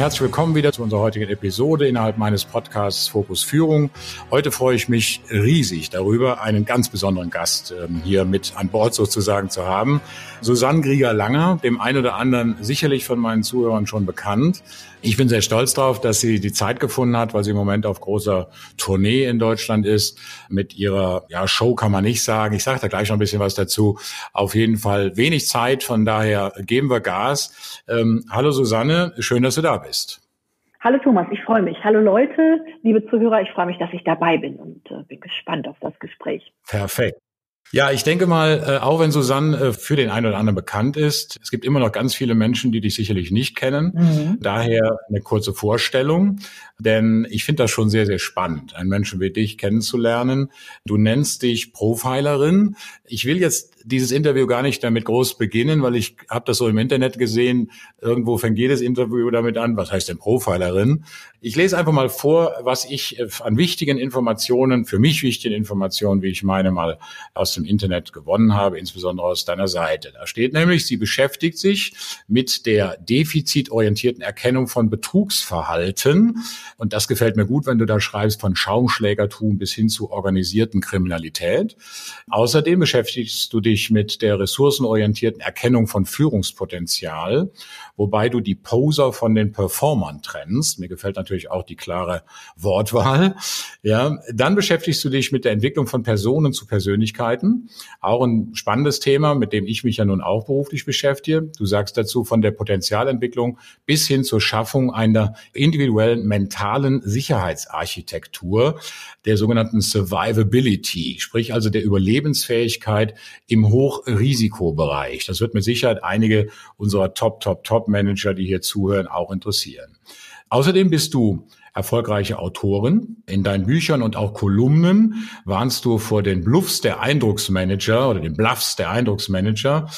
Herzlich willkommen wieder zu unserer heutigen Episode innerhalb meines Podcasts Fokus Führung. Heute freue ich mich riesig darüber, einen ganz besonderen Gast ähm, hier mit an Bord sozusagen zu haben. Susanne Grieger-Langer, dem einen oder anderen sicherlich von meinen Zuhörern schon bekannt. Ich bin sehr stolz darauf, dass sie die Zeit gefunden hat, weil sie im Moment auf großer Tournee in Deutschland ist. Mit ihrer ja, Show kann man nicht sagen. Ich sage da gleich noch ein bisschen was dazu. Auf jeden Fall wenig Zeit, von daher geben wir Gas. Ähm, hallo Susanne, schön, dass du da bist. Hallo Thomas, ich freue mich. Hallo Leute, liebe Zuhörer, ich freue mich, dass ich dabei bin und äh, bin gespannt auf das Gespräch. Perfekt. Ja, ich denke mal, äh, auch wenn Susanne äh, für den einen oder anderen bekannt ist, es gibt immer noch ganz viele Menschen, die dich sicherlich nicht kennen. Mhm. Daher eine kurze Vorstellung, denn ich finde das schon sehr, sehr spannend, einen Menschen wie dich kennenzulernen. Du nennst dich Profilerin. Ich will jetzt dieses Interview gar nicht damit groß beginnen, weil ich habe das so im Internet gesehen. Irgendwo fängt jedes Interview damit an. Was heißt denn Profilerin? Ich lese einfach mal vor, was ich äh, an wichtigen Informationen, für mich wichtigen Informationen, wie ich meine, mal aus dem Internet gewonnen habe, insbesondere aus deiner Seite. Da steht nämlich, sie beschäftigt sich mit der defizitorientierten Erkennung von Betrugsverhalten. Und das gefällt mir gut, wenn du da schreibst von Schaumschlägertum bis hin zu organisierten Kriminalität. Außerdem beschäftigst du dich mit der ressourcenorientierten Erkennung von Führungspotenzial, wobei du die Poser von den Performern trennst. Mir gefällt natürlich auch die klare Wortwahl. Ja, dann beschäftigst du dich mit der Entwicklung von Personen zu Persönlichkeiten. Auch ein spannendes Thema, mit dem ich mich ja nun auch beruflich beschäftige. Du sagst dazu von der Potenzialentwicklung bis hin zur Schaffung einer individuellen mentalen Sicherheitsarchitektur, der sogenannten Survivability, sprich also der Überlebensfähigkeit im im Hochrisikobereich. Das wird mit Sicherheit einige unserer Top, Top, Top-Manager, die hier zuhören, auch interessieren. Außerdem bist du erfolgreiche Autoren. In deinen Büchern und auch Kolumnen warnst du vor den Bluffs der Eindrucksmanager oder den Bluffs der Eindrucksmanager,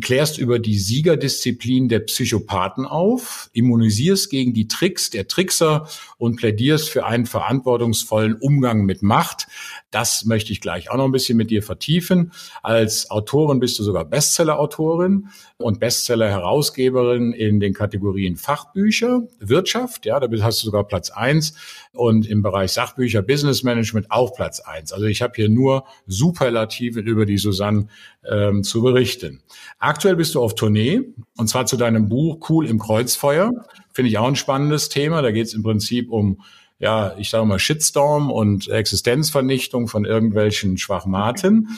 klärst über die Siegerdisziplin der Psychopathen auf, immunisierst gegen die Tricks der Trickser und plädierst für einen verantwortungsvollen Umgang mit Macht. Das möchte ich gleich auch noch ein bisschen mit dir vertiefen. Als Autorin bist du sogar Bestseller-Autorin und Bestseller-Herausgeberin in den Kategorien Fachbücher, Wirtschaft, ja, da hast du sogar Platz eins und im Bereich Sachbücher, Business Management auch Platz eins. Also ich habe hier nur Superlative über die Susanne ähm, zu berichten. Aktuell bist du auf Tournee und zwar zu deinem Buch Cool im Kreuzfeuer. Finde ich auch ein spannendes Thema. Da geht es im Prinzip um ja, ich sage mal Shitstorm und Existenzvernichtung von irgendwelchen Schwachmaten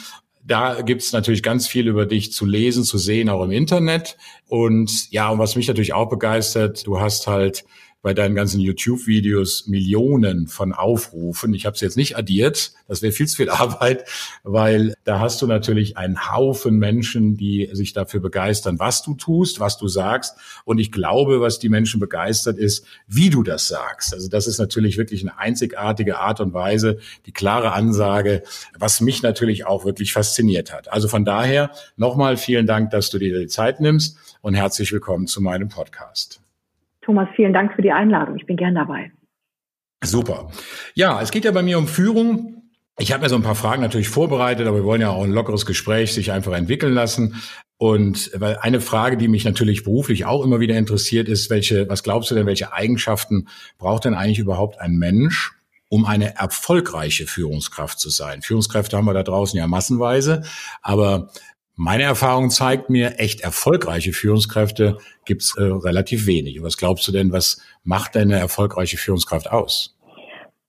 da gibt's natürlich ganz viel über dich zu lesen, zu sehen, auch im Internet. Und ja, und was mich natürlich auch begeistert, du hast halt bei deinen ganzen YouTube-Videos Millionen von Aufrufen. Ich habe es jetzt nicht addiert, das wäre viel zu viel Arbeit, weil da hast du natürlich einen Haufen Menschen, die sich dafür begeistern, was du tust, was du sagst. Und ich glaube, was die Menschen begeistert ist, wie du das sagst. Also das ist natürlich wirklich eine einzigartige Art und Weise, die klare Ansage, was mich natürlich auch wirklich fasziniert hat. Also von daher nochmal vielen Dank, dass du dir die Zeit nimmst und herzlich willkommen zu meinem Podcast. Thomas, vielen Dank für die Einladung. Ich bin gern dabei. Super. Ja, es geht ja bei mir um Führung. Ich habe mir so ein paar Fragen natürlich vorbereitet, aber wir wollen ja auch ein lockeres Gespräch sich einfach entwickeln lassen. Und weil eine Frage, die mich natürlich beruflich auch immer wieder interessiert, ist, welche, was glaubst du denn, welche Eigenschaften braucht denn eigentlich überhaupt ein Mensch, um eine erfolgreiche Führungskraft zu sein? Führungskräfte haben wir da draußen ja massenweise, aber meine Erfahrung zeigt mir, echt erfolgreiche Führungskräfte gibt's äh, relativ wenig. Was glaubst du denn, was macht denn eine erfolgreiche Führungskraft aus?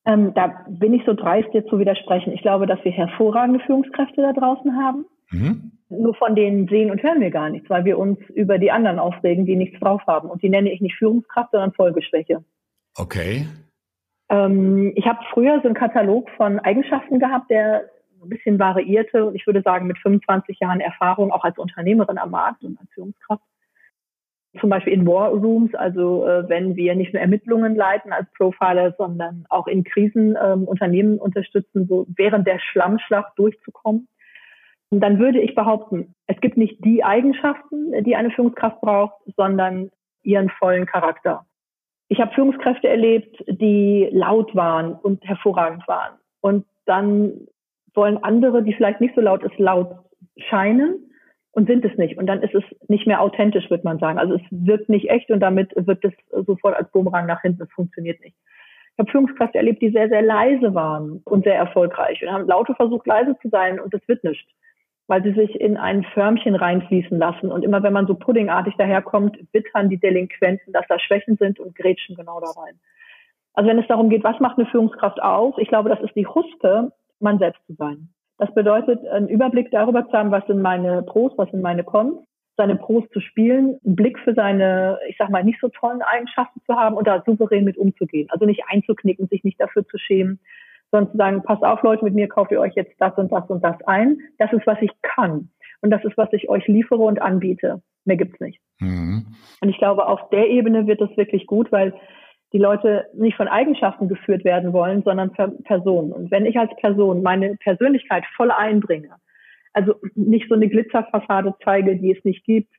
Ähm, da bin ich so dreist, dir zu widersprechen. Ich glaube, dass wir hervorragende Führungskräfte da draußen haben. Mhm. Nur von denen sehen und hören wir gar nichts, weil wir uns über die anderen aufregen, die nichts drauf haben. Und die nenne ich nicht Führungskraft, sondern Folgeschwäche. Okay. Ähm, ich habe früher so einen Katalog von Eigenschaften gehabt, der ein bisschen variierte und ich würde sagen mit 25 Jahren Erfahrung auch als Unternehmerin am Markt und als Führungskraft. zum Beispiel in War Rooms, also äh, wenn wir nicht nur Ermittlungen leiten als Profiler, sondern auch in Krisen ähm, Unternehmen unterstützen, so während der Schlammschlacht durchzukommen. Und dann würde ich behaupten, es gibt nicht die Eigenschaften, die eine Führungskraft braucht, sondern ihren vollen Charakter. Ich habe Führungskräfte erlebt, die laut waren und hervorragend waren. Und dann wollen andere, die vielleicht nicht so laut ist, laut scheinen und sind es nicht. Und dann ist es nicht mehr authentisch, würde man sagen. Also es wirkt nicht echt und damit wird es sofort als Bumerang nach hinten. Es funktioniert nicht. Ich habe Führungskräfte erlebt, die sehr, sehr leise waren und sehr erfolgreich und haben lauter versucht, leise zu sein und es wird nicht, weil sie sich in ein Förmchen reinfließen lassen. Und immer wenn man so puddingartig daherkommt, wittern die Delinquenten, dass da Schwächen sind und grätschen genau da rein. Also wenn es darum geht, was macht eine Führungskraft aus? Ich glaube, das ist die Huspe, man selbst zu sein. Das bedeutet, einen Überblick darüber zu haben, was sind meine Pros, was sind meine Cons, seine Pros zu spielen, einen Blick für seine, ich sag mal, nicht so tollen Eigenschaften zu haben und da souverän mit umzugehen. Also nicht einzuknicken, sich nicht dafür zu schämen, sondern zu sagen, passt auf Leute, mit mir kauft ihr euch jetzt das und das und das ein. Das ist, was ich kann. Und das ist, was ich euch liefere und anbiete. Mehr gibt's nicht. Mhm. Und ich glaube, auf der Ebene wird es wirklich gut, weil die Leute nicht von Eigenschaften geführt werden wollen, sondern Personen. Und wenn ich als Person meine Persönlichkeit voll einbringe, also nicht so eine Glitzerfassade zeige, die es nicht gibt,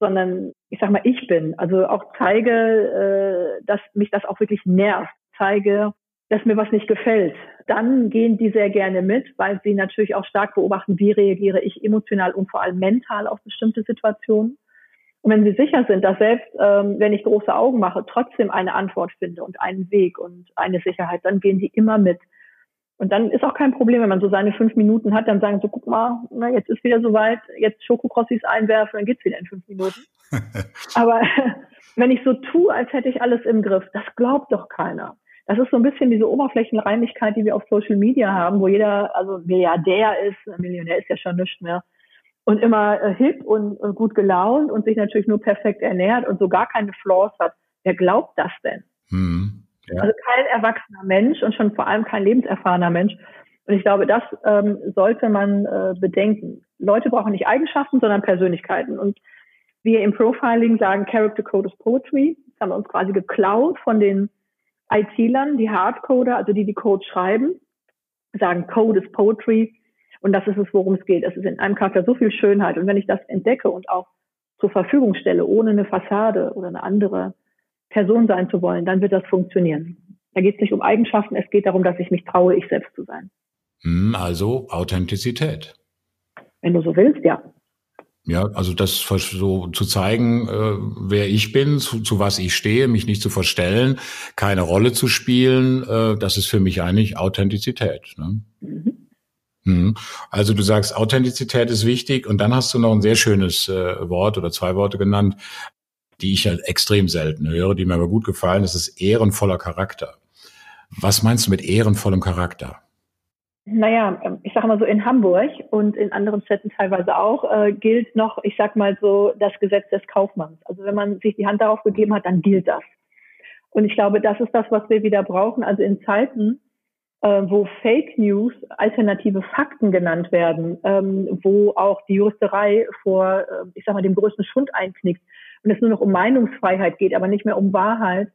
sondern ich sag mal, ich bin, also auch zeige, äh, dass mich das auch wirklich nervt, zeige, dass mir was nicht gefällt, dann gehen die sehr gerne mit, weil sie natürlich auch stark beobachten, wie reagiere ich emotional und vor allem mental auf bestimmte Situationen. Und wenn Sie sicher sind, dass selbst ähm, wenn ich große Augen mache, trotzdem eine Antwort finde und einen Weg und eine Sicherheit, dann gehen die immer mit. Und dann ist auch kein Problem, wenn man so seine fünf Minuten hat, dann sagen so, guck mal, na, jetzt ist wieder soweit, jetzt Schokokrossis einwerfen, dann geht's wieder in fünf Minuten. Aber wenn ich so tue, als hätte ich alles im Griff, das glaubt doch keiner. Das ist so ein bisschen diese Oberflächenreinigkeit, die wir auf Social Media haben, wo jeder, also Milliardär ist, Millionär ist ja schon nichts mehr, und immer äh, hip und, und gut gelaunt und sich natürlich nur perfekt ernährt und so gar keine Flaws hat. Wer glaubt das denn? Hm, ja. Also kein erwachsener Mensch und schon vor allem kein lebenserfahrener Mensch. Und ich glaube, das ähm, sollte man äh, bedenken. Leute brauchen nicht Eigenschaften, sondern Persönlichkeiten. Und wir im Profiling sagen, Character Code is Poetry. Das haben wir uns quasi geklaut von den IT-Lern, die Hardcoder, also die die Code schreiben, sagen Code is Poetry. Und das ist es, worum es geht. Es ist in einem Charakter so viel Schönheit. Und wenn ich das entdecke und auch zur Verfügung stelle, ohne eine Fassade oder eine andere Person sein zu wollen, dann wird das funktionieren. Da geht es nicht um Eigenschaften, es geht darum, dass ich mich traue, ich selbst zu sein. Hm, also Authentizität. Wenn du so willst, ja. Ja, also das so zu zeigen, äh, wer ich bin, zu, zu was ich stehe, mich nicht zu verstellen, keine Rolle zu spielen, äh, das ist für mich eigentlich Authentizität. Ne? Mhm. Mhm. Also du sagst, Authentizität ist wichtig und dann hast du noch ein sehr schönes äh, Wort oder zwei Worte genannt, die ich ja extrem selten höre, die mir aber gut gefallen. Das ist ehrenvoller Charakter. Was meinst du mit ehrenvollem Charakter? Naja, ich sage mal so, in Hamburg und in anderen Städten teilweise auch, äh, gilt noch, ich sag mal so, das Gesetz des Kaufmanns. Also wenn man sich die Hand darauf gegeben hat, dann gilt das. Und ich glaube, das ist das, was wir wieder brauchen. Also in Zeiten, äh, wo Fake News alternative Fakten genannt werden, ähm, wo auch die Juristerei vor, äh, ich sag mal, dem größten Schund einknickt und es nur noch um Meinungsfreiheit geht, aber nicht mehr um Wahrheit,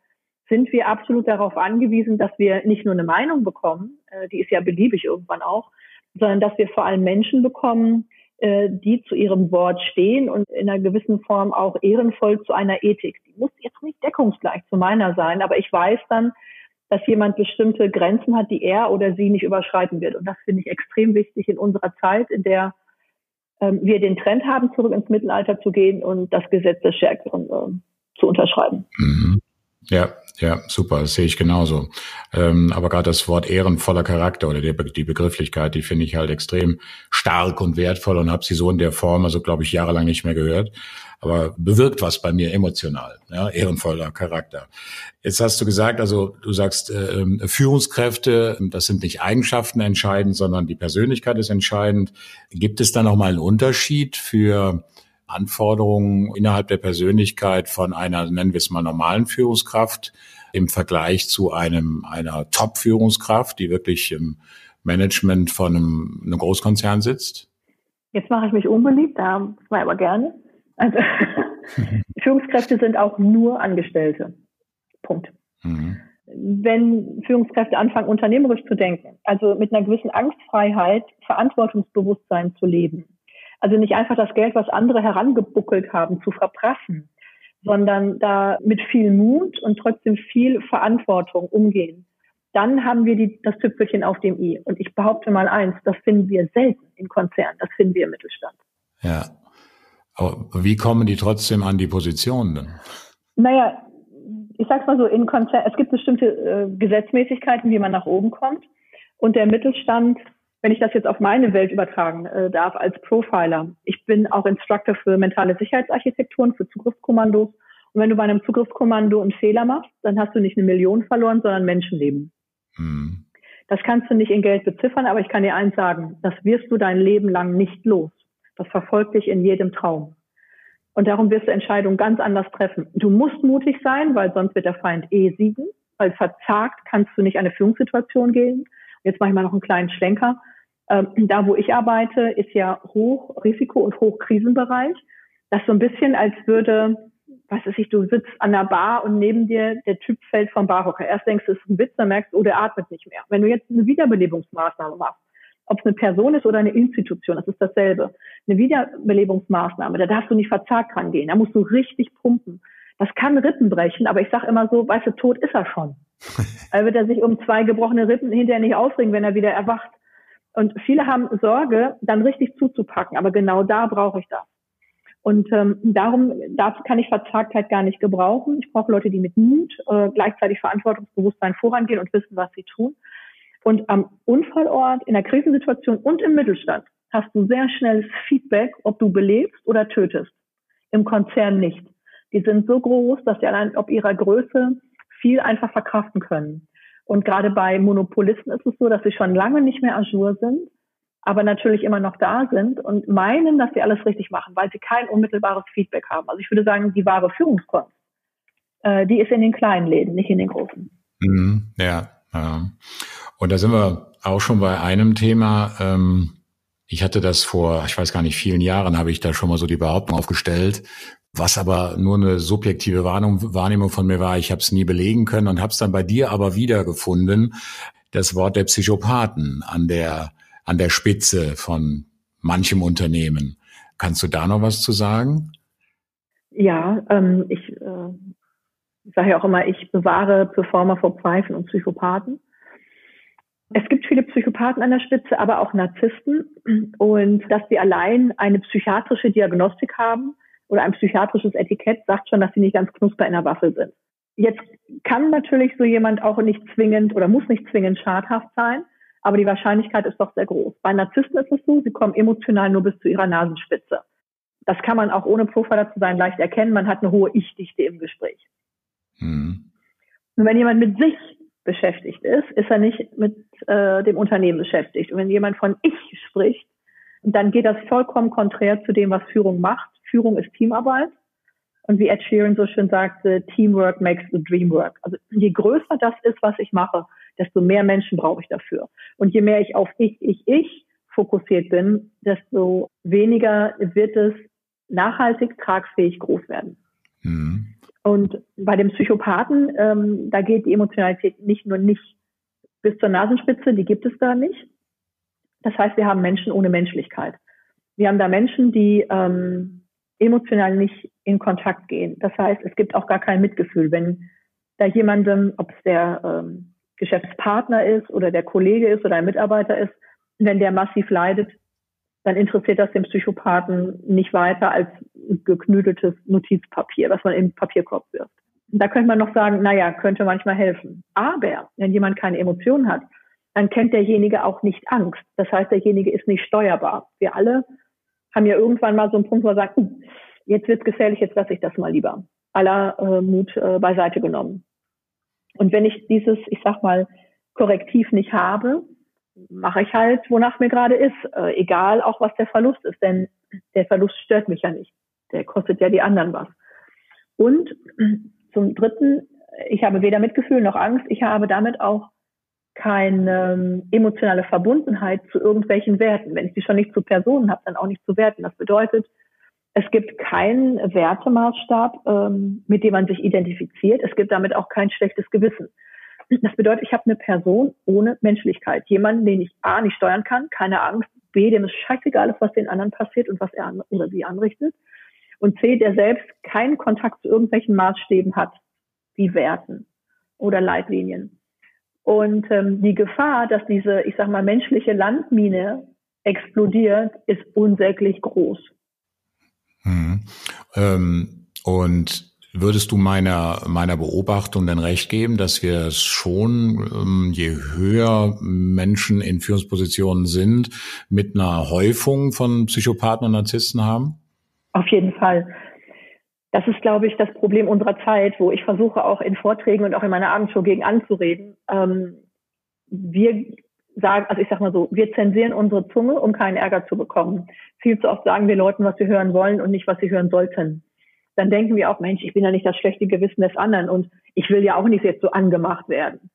sind wir absolut darauf angewiesen, dass wir nicht nur eine Meinung bekommen, äh, die ist ja beliebig irgendwann auch, sondern dass wir vor allem Menschen bekommen, äh, die zu ihrem Wort stehen und in einer gewissen Form auch ehrenvoll zu einer Ethik. Die muss jetzt nicht deckungsgleich zu meiner sein, aber ich weiß dann, dass jemand bestimmte Grenzen hat, die er oder sie nicht überschreiten wird. Und das finde ich extrem wichtig in unserer Zeit, in der ähm, wir den Trend haben, zurück ins Mittelalter zu gehen und das Gesetz des Stärkeren äh, zu unterschreiben. Mhm. Ja, ja, super, das sehe ich genauso. Ähm, aber gerade das Wort ehrenvoller Charakter oder die, die Begrifflichkeit, die finde ich halt extrem stark und wertvoll und habe sie so in der Form, also glaube ich, jahrelang nicht mehr gehört aber bewirkt was bei mir emotional, ja, ehrenvoller Charakter. Jetzt hast du gesagt, also du sagst, äh, ähm, Führungskräfte, das sind nicht Eigenschaften entscheidend, sondern die Persönlichkeit ist entscheidend. Gibt es da nochmal einen Unterschied für Anforderungen innerhalb der Persönlichkeit von einer, nennen wir es mal, normalen Führungskraft im Vergleich zu einem, einer Top-Führungskraft, die wirklich im Management von einem, einem Großkonzern sitzt? Jetzt mache ich mich unbeliebt, da war aber gerne. Also Führungskräfte sind auch nur Angestellte. Punkt. Mhm. Wenn Führungskräfte anfangen, unternehmerisch zu denken, also mit einer gewissen Angstfreiheit, Verantwortungsbewusstsein zu leben, also nicht einfach das Geld, was andere herangebuckelt haben, zu verprassen, sondern da mit viel Mut und trotzdem viel Verantwortung umgehen. Dann haben wir die, das Tüpfelchen auf dem i. Und ich behaupte mal eins, das finden wir selten in Konzernen, das finden wir im Mittelstand. Ja. Aber wie kommen die trotzdem an die Positionen denn? Naja, ich sag's mal so, in Konzernen, es gibt bestimmte äh, Gesetzmäßigkeiten, wie man nach oben kommt. Und der Mittelstand wenn ich das jetzt auf meine Welt übertragen äh, darf als Profiler. Ich bin auch Instructor für mentale Sicherheitsarchitekturen, für Zugriffskommandos. Und wenn du bei einem Zugriffskommando einen Fehler machst, dann hast du nicht eine Million verloren, sondern Menschenleben. Mhm. Das kannst du nicht in Geld beziffern, aber ich kann dir eins sagen, das wirst du dein Leben lang nicht los. Das verfolgt dich in jedem Traum. Und darum wirst du Entscheidungen ganz anders treffen. Du musst mutig sein, weil sonst wird der Feind eh siegen. Weil verzagt kannst du nicht eine Führungssituation gehen. Jetzt mache ich mal noch einen kleinen Schlenker. Ähm, da, wo ich arbeite, ist ja Hochrisiko- und Hochkrisenbereich. Das so ein bisschen, als würde, was weiß ich, du sitzt an der Bar und neben dir der Typ fällt vom Barhocker. Erst denkst du, es ist ein Witz, dann merkst du, oh, der atmet nicht mehr. Wenn du jetzt eine Wiederbelebungsmaßnahme machst, ob es eine Person ist oder eine Institution, das ist dasselbe. Eine Wiederbelebungsmaßnahme, da darfst du nicht verzagt rangehen, da musst du richtig pumpen. Das kann Rippen brechen, aber ich sage immer so, weißt du, tot ist er schon. Weil wird er sich um zwei gebrochene Rippen hinterher nicht aufregen, wenn er wieder erwacht. Und viele haben Sorge, dann richtig zuzupacken. Aber genau da brauche ich das. Und ähm, darum, dazu kann ich Verzagtheit gar nicht gebrauchen. Ich brauche Leute, die mit Mut äh, gleichzeitig Verantwortungsbewusstsein vorangehen und wissen, was sie tun. Und am Unfallort, in der Krisensituation und im Mittelstand hast du sehr schnell Feedback, ob du belebst oder tötest. Im Konzern nicht. Die sind so groß, dass sie allein ob ihrer Größe viel einfach verkraften können. Und gerade bei Monopolisten ist es so, dass sie schon lange nicht mehr Azure sind, aber natürlich immer noch da sind und meinen, dass sie alles richtig machen, weil sie kein unmittelbares Feedback haben. Also ich würde sagen, die wahre Führungskunst, äh, die ist in den kleinen Läden, nicht in den großen. Mhm, ja, ja. Und da sind wir auch schon bei einem Thema. Ähm, ich hatte das vor, ich weiß gar nicht, vielen Jahren habe ich da schon mal so die Behauptung aufgestellt, was aber nur eine subjektive Wahrnehmung von mir war. Ich habe es nie belegen können und habe es dann bei dir aber wiedergefunden. Das Wort der Psychopathen an der an der Spitze von manchem Unternehmen. Kannst du da noch was zu sagen? Ja, ähm, ich äh, sage ja auch immer, ich bewahre Performer vor Pfeifen und Psychopathen. Es gibt viele Psychopathen an der Spitze, aber auch Narzissten. Und dass sie allein eine psychiatrische Diagnostik haben, oder ein psychiatrisches Etikett sagt schon, dass sie nicht ganz knusper in der Waffel sind. Jetzt kann natürlich so jemand auch nicht zwingend oder muss nicht zwingend schadhaft sein, aber die Wahrscheinlichkeit ist doch sehr groß. Bei Narzissten ist es so, sie kommen emotional nur bis zu ihrer Nasenspitze. Das kann man auch ohne Profiler zu sein leicht erkennen. Man hat eine hohe Ich-Dichte im Gespräch. Mhm. Und wenn jemand mit sich beschäftigt ist, ist er nicht mit äh, dem Unternehmen beschäftigt. Und wenn jemand von Ich spricht, dann geht das vollkommen konträr zu dem, was Führung macht. Führung ist Teamarbeit. Und wie Ed Sheeran so schön sagte, Teamwork makes the dream work. Also je größer das ist, was ich mache, desto mehr Menschen brauche ich dafür. Und je mehr ich auf ich, ich, ich fokussiert bin, desto weniger wird es nachhaltig, tragfähig groß werden. Mhm. Und bei dem Psychopathen, ähm, da geht die Emotionalität nicht nur nicht bis zur Nasenspitze, die gibt es da nicht. Das heißt, wir haben Menschen ohne Menschlichkeit. Wir haben da Menschen, die ähm, emotional nicht in Kontakt gehen. Das heißt, es gibt auch gar kein Mitgefühl, wenn da jemandem, ob es der ähm, Geschäftspartner ist oder der Kollege ist oder ein Mitarbeiter ist, wenn der massiv leidet, dann interessiert das den Psychopathen nicht weiter als geknüdeltes Notizpapier, was man im Papierkorb wirft. Da könnte man noch sagen, naja, könnte manchmal helfen. Aber wenn jemand keine Emotionen hat, dann kennt derjenige auch nicht Angst. Das heißt, derjenige ist nicht steuerbar. Wir alle haben ja irgendwann mal so einen Punkt, wo wir sagen, hm, jetzt wird's gefährlich, jetzt lasse ich das mal lieber. Aller äh, Mut äh, beiseite genommen. Und wenn ich dieses, ich sag mal, Korrektiv nicht habe, mache ich halt, wonach mir gerade ist, äh, egal auch was der Verlust ist, denn der Verlust stört mich ja nicht. Der kostet ja die anderen was. Und zum Dritten, ich habe weder Mitgefühl noch Angst, ich habe damit auch keine ähm, emotionale Verbundenheit zu irgendwelchen Werten. Wenn ich die schon nicht zu Personen habe, dann auch nicht zu Werten. Das bedeutet, Es gibt keinen Wertemaßstab, ähm, mit dem man sich identifiziert. Es gibt damit auch kein schlechtes Gewissen. Das bedeutet, ich habe eine Person ohne Menschlichkeit. Jemanden, den ich A nicht steuern kann, keine Angst, B, dem es scheißegal ist, was den anderen passiert und was er oder sie anrichtet. Und C, der selbst keinen Kontakt zu irgendwelchen Maßstäben hat, wie Werten oder Leitlinien. Und ähm, die Gefahr, dass diese, ich sag mal, menschliche Landmine explodiert, ist unsäglich groß. Hm. Ähm, und würdest du meiner, meiner Beobachtung denn recht geben, dass wir es schon, ähm, je höher Menschen in Führungspositionen sind, mit einer Häufung von Psychopathen und Narzissten haben? Auf jeden Fall. Das ist, glaube ich, das Problem unserer Zeit, wo ich versuche auch in Vorträgen und auch in meiner Abendshow gegen anzureden. Ähm, wir sagen, also ich sag mal so, wir zensieren unsere Zunge, um keinen Ärger zu bekommen. Viel zu oft sagen wir Leuten, was sie hören wollen und nicht, was sie hören sollten. Dann denken wir auch, Mensch, ich bin ja nicht das schlechte Gewissen des anderen und ich will ja auch nicht jetzt so angemacht werden.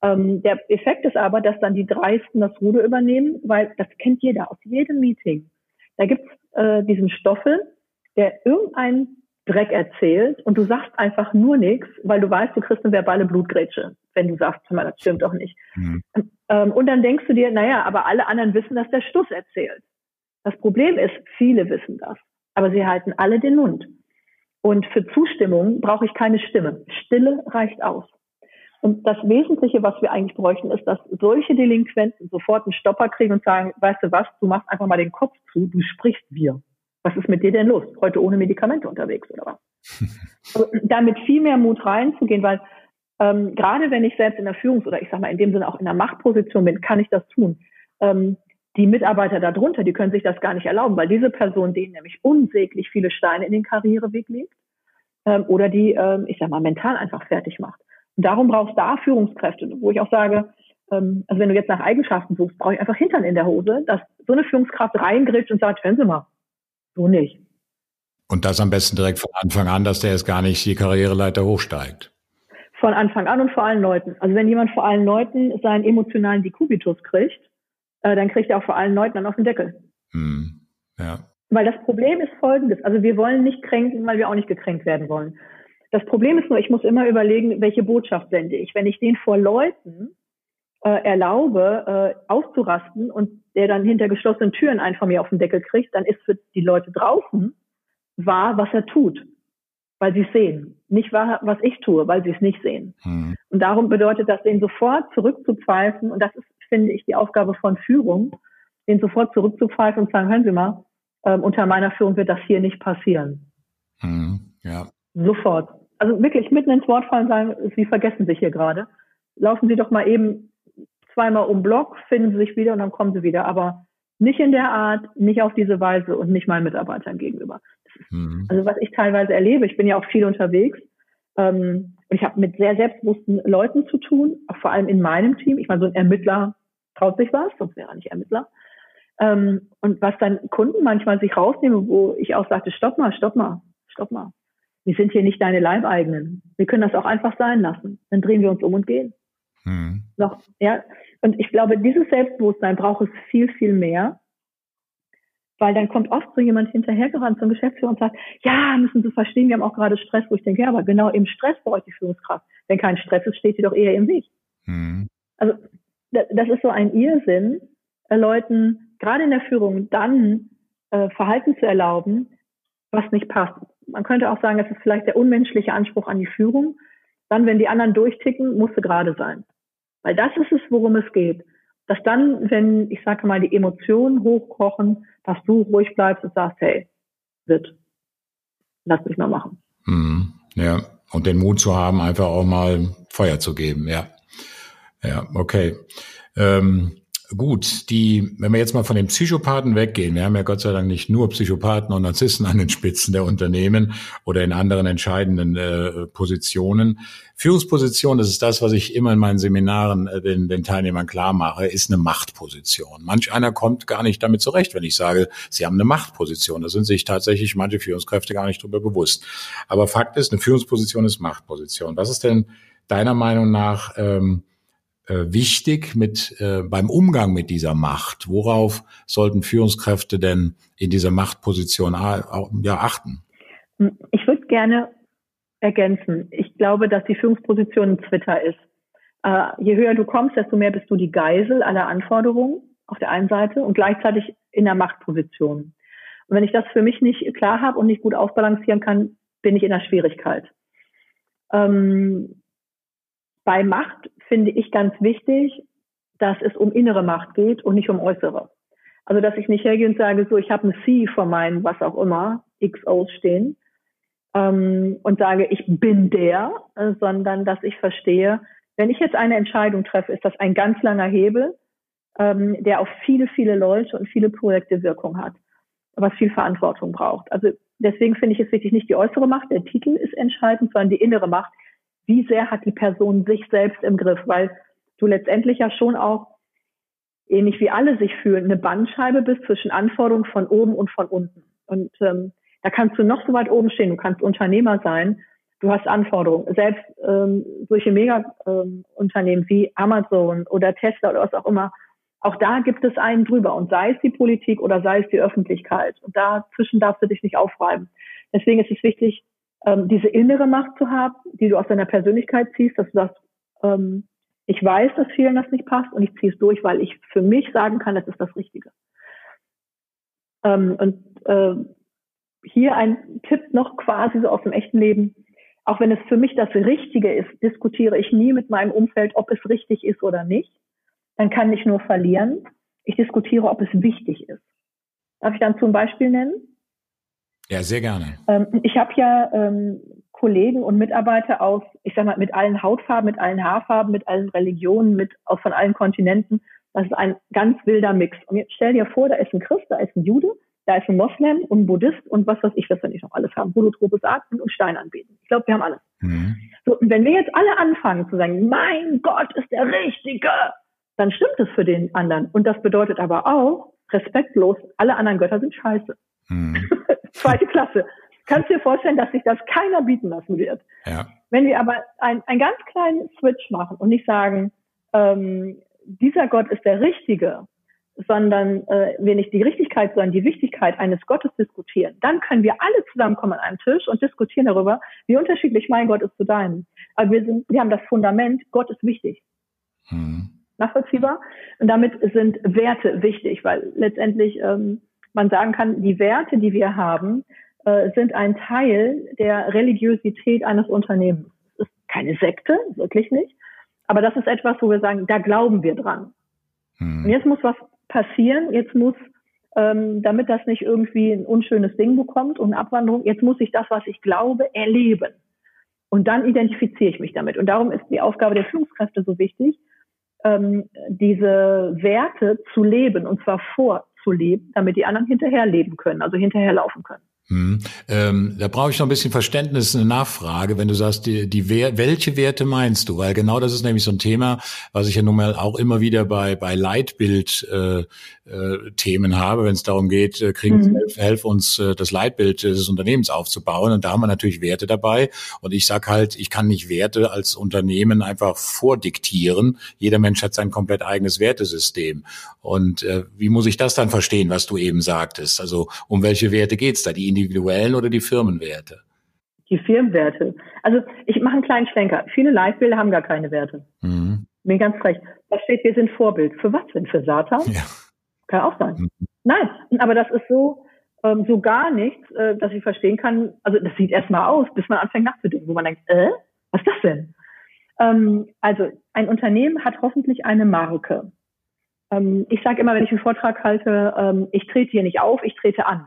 Ähm, der Effekt ist aber, dass dann die Dreisten das Ruder übernehmen, weil das kennt jeder aus jedem Meeting. Da gibt's äh, diesen Stoffel, der irgendein Dreck erzählt und du sagst einfach nur nichts, weil du weißt, du kriegst eine verbale Blutgrätsche, wenn du sagst, das stimmt doch nicht. Mhm. Ähm, und dann denkst du dir, naja, aber alle anderen wissen, dass der Stuss erzählt. Das Problem ist, viele wissen das, aber sie halten alle den Mund. Und für Zustimmung brauche ich keine Stimme. Stille reicht aus. Und das Wesentliche, was wir eigentlich bräuchten, ist, dass solche Delinquenten sofort einen Stopper kriegen und sagen, weißt du was, du machst einfach mal den Kopf zu, du sprichst wir. Was ist mit dir denn los? Heute ohne Medikamente unterwegs oder was? also, damit viel mehr Mut reinzugehen, weil ähm, gerade wenn ich selbst in der Führungs- oder ich sag mal in dem Sinne auch in der Machtposition bin, kann ich das tun. Ähm, die Mitarbeiter darunter, die können sich das gar nicht erlauben, weil diese Person denen nämlich unsäglich viele Steine in den Karriereweg legt ähm, oder die, ähm, ich sag mal, mental einfach fertig macht. Und darum brauchst du da Führungskräfte, wo ich auch sage, ähm, also wenn du jetzt nach Eigenschaften suchst, brauche ich einfach Hintern in der Hose, dass so eine Führungskraft reingrätscht und sagt, hören Sie mal, so nicht. Und das am besten direkt von Anfang an, dass der jetzt gar nicht die Karriereleiter hochsteigt. Von Anfang an und vor allen Leuten. Also wenn jemand vor allen Leuten seinen emotionalen Dekubitus kriegt, äh, dann kriegt er auch vor allen Leuten dann auf den Deckel. Hm. Ja. Weil das Problem ist folgendes. Also wir wollen nicht kränken, weil wir auch nicht gekränkt werden wollen. Das Problem ist nur, ich muss immer überlegen, welche Botschaft sende ich. Wenn ich den vor Leuten äh, erlaube, äh, auszurasten und der dann hinter geschlossenen Türen einen von mir auf den Deckel kriegt, dann ist für die Leute draußen wahr, was er tut, weil sie es sehen. Nicht wahr, was ich tue, weil sie es nicht sehen. Mhm. Und darum bedeutet das, den sofort zurückzupfeifen, und das ist finde ich, die Aufgabe von Führung, den sofort zurückzupfeifen und sagen, hören Sie mal, ähm, unter meiner Führung wird das hier nicht passieren. Mhm, ja. Sofort. Also wirklich mitten ins Wort fallen und sagen, Sie vergessen sich hier gerade. Laufen Sie doch mal eben zweimal um Block, finden Sie sich wieder und dann kommen Sie wieder. Aber nicht in der Art, nicht auf diese Weise und nicht meinen Mitarbeitern gegenüber. Mhm. Also was ich teilweise erlebe, ich bin ja auch viel unterwegs, ähm, und ich habe mit sehr selbstbewussten Leuten zu tun, auch vor allem in meinem Team. Ich meine, so ein Ermittler traut sich was, sonst wäre er nicht Ermittler. Ähm, und was dann Kunden manchmal sich rausnehmen, wo ich auch sagte, stopp mal, stopp mal, stopp mal. Wir sind hier nicht deine Leibeigenen. Wir können das auch einfach sein lassen. Dann drehen wir uns um und gehen. Hm. Noch, ja. Und ich glaube, dieses Selbstbewusstsein braucht es viel, viel mehr. Weil dann kommt oft so jemand hinterhergerannt zum Geschäftsführer und sagt, ja, müssen Sie verstehen, wir haben auch gerade Stress, wo ich denke, ja, aber genau im Stress brauche ich die Führungskraft. Wenn kein Stress ist, steht sie doch eher im Weg. Hm. Also das ist so ein Irrsinn, äh, Leuten gerade in der Führung dann äh, Verhalten zu erlauben, was nicht passt. Man könnte auch sagen, es ist vielleicht der unmenschliche Anspruch an die Führung. Dann, wenn die anderen durchticken, muss sie gerade sein. Weil das ist es, worum es geht. Dass dann, wenn, ich sage mal, die Emotionen hochkochen, dass du ruhig bleibst und sagst, hey, wird, lass mich mal machen. Mhm. Ja, und den Mut zu haben, einfach auch mal Feuer zu geben, ja. Ja, okay. Ähm, gut, die, wenn wir jetzt mal von den Psychopathen weggehen, wir haben ja Gott sei Dank nicht nur Psychopathen und Narzissten an den Spitzen der Unternehmen oder in anderen entscheidenden äh, Positionen. Führungsposition, das ist das, was ich immer in meinen Seminaren äh, den, den Teilnehmern klar mache, ist eine Machtposition. Manch einer kommt gar nicht damit zurecht, wenn ich sage, sie haben eine Machtposition. Da sind sich tatsächlich manche Führungskräfte gar nicht drüber bewusst. Aber Fakt ist, eine Führungsposition ist Machtposition. Was ist denn deiner Meinung nach ähm, äh, wichtig mit äh, beim Umgang mit dieser Macht? Worauf sollten Führungskräfte denn in dieser Machtposition ja, achten? Ich würde gerne ergänzen. Ich glaube, dass die Führungsposition ein Twitter ist. Äh, je höher du kommst, desto mehr bist du die Geisel aller Anforderungen auf der einen Seite und gleichzeitig in der Machtposition. Und wenn ich das für mich nicht klar habe und nicht gut ausbalancieren kann, bin ich in der Schwierigkeit. Ähm, bei Macht finde ich ganz wichtig, dass es um innere Macht geht und nicht um äußere. Also dass ich nicht hergehe und sage, so ich habe ein C vor meinem, was auch immer, XOs stehen ähm, und sage, ich bin der, äh, sondern dass ich verstehe, wenn ich jetzt eine Entscheidung treffe, ist das ein ganz langer Hebel, ähm, der auf viele, viele Leute und viele Projekte Wirkung hat, was viel Verantwortung braucht. Also deswegen finde ich es wichtig, nicht die äußere Macht, der Titel ist entscheidend, sondern die innere Macht. Wie sehr hat die Person sich selbst im Griff? Weil du letztendlich ja schon auch, ähnlich wie alle sich fühlen, eine Bandscheibe bist zwischen Anforderungen von oben und von unten. Und ähm, da kannst du noch so weit oben stehen, du kannst Unternehmer sein, du hast Anforderungen. Selbst ähm, solche Mega-Unternehmen ähm, wie Amazon oder Tesla oder was auch immer, auch da gibt es einen drüber und sei es die Politik oder sei es die Öffentlichkeit. Und dazwischen darfst du dich nicht aufreiben. Deswegen ist es wichtig, ähm, diese innere Macht zu haben, die du aus deiner Persönlichkeit ziehst, dass du sagst, ähm, ich weiß, dass vielen das nicht passt und ich ziehe es durch, weil ich für mich sagen kann, das ist das Richtige. Ähm, und äh, hier ein Tipp noch quasi so aus dem echten Leben. Auch wenn es für mich das Richtige ist, diskutiere ich nie mit meinem Umfeld, ob es richtig ist oder nicht dann kann ich nur verlieren. Ich diskutiere, ob es wichtig ist. Darf ich dann zum Beispiel nennen? Ja, sehr gerne. Ähm, ich habe ja ähm, Kollegen und Mitarbeiter aus, ich sag mal, mit allen Hautfarben, mit allen Haarfarben, mit allen Religionen, mit aus von allen Kontinenten. Das ist ein ganz wilder Mix. Und jetzt stell dir vor, da ist ein Christ, da ist ein Jude, da ist ein Moslem und ein Buddhist und was weiß ich, was wir nicht noch alles haben. Holotropes Atmen und Stein anbeten. Ich glaube, wir haben alles. Mhm. So, und wenn wir jetzt alle anfangen zu sagen, mein Gott ist der Richtige, dann stimmt es für den anderen. Und das bedeutet aber auch, respektlos, alle anderen Götter sind scheiße. Hm. Zweite Klasse. Kannst du dir vorstellen, dass sich das keiner bieten lassen wird. Ja. Wenn wir aber ein, einen ganz kleinen Switch machen und nicht sagen, ähm, dieser Gott ist der Richtige, sondern äh, wir nicht die Richtigkeit, sondern die Wichtigkeit eines Gottes diskutieren, dann können wir alle zusammenkommen an einem Tisch und diskutieren darüber, wie unterschiedlich mein Gott ist zu deinem. Aber wir, sind, wir haben das Fundament, Gott ist wichtig. Hm nachvollziehbar. Und damit sind Werte wichtig, weil letztendlich ähm, man sagen kann, die Werte, die wir haben, äh, sind ein Teil der Religiosität eines Unternehmens. Es ist keine Sekte, wirklich nicht. Aber das ist etwas, wo wir sagen, da glauben wir dran. Hm. Und jetzt muss was passieren. Jetzt muss, ähm, damit das nicht irgendwie ein unschönes Ding bekommt und eine Abwanderung, jetzt muss ich das, was ich glaube, erleben. Und dann identifiziere ich mich damit. Und darum ist die Aufgabe der Führungskräfte so wichtig, ähm, diese Werte zu leben und zwar vorzuleben, damit die anderen hinterherleben können, also hinterherlaufen können. Hm. Ähm, da brauche ich noch ein bisschen Verständnis, eine Nachfrage, wenn du sagst, die, die welche Werte meinst du? Weil genau das ist nämlich so ein Thema, was ich ja nun mal auch immer wieder bei, bei Leitbild äh, äh, Themen habe, wenn es darum geht, äh, kriegen mhm. helf, helf uns äh, das Leitbild des Unternehmens aufzubauen. Und da haben wir natürlich Werte dabei. Und ich sag halt, ich kann nicht Werte als Unternehmen einfach vordiktieren. Jeder Mensch hat sein komplett eigenes Wertesystem. Und äh, wie muss ich das dann verstehen, was du eben sagtest? Also um welche Werte geht's da? Die individuellen oder die Firmenwerte? Die Firmenwerte. Also ich mache einen kleinen Schlenker. Viele Leitbilder haben gar keine Werte. Mhm. Bin ganz recht. Da steht, wir sind Vorbild. Für was denn? Für Satan? Ja. Kann auch sein. Mhm. Nein, aber das ist so, ähm, so gar nichts, äh, dass ich verstehen kann. Also das sieht erstmal aus, bis man anfängt nachzudenken, wo man denkt, äh, was ist das denn? Ähm, also ein Unternehmen hat hoffentlich eine Marke. Ähm, ich sage immer, wenn ich einen Vortrag halte, ähm, ich trete hier nicht auf, ich trete an.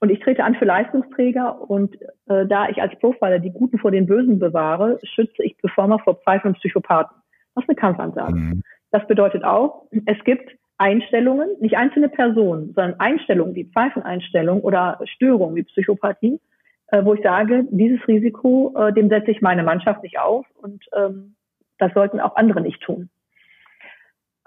Und ich trete an für Leistungsträger und äh, da ich als Profiler die Guten vor den Bösen bewahre, schütze ich Performer vor Pfeifen und Psychopathen. Das ist eine Kampfansage. Mhm. Das bedeutet auch, es gibt Einstellungen, nicht einzelne Personen, sondern Einstellungen wie Pfeifeneinstellungen oder Störungen wie Psychopathie, äh, wo ich sage, dieses Risiko, äh, dem setze ich meine Mannschaft nicht auf und ähm, das sollten auch andere nicht tun.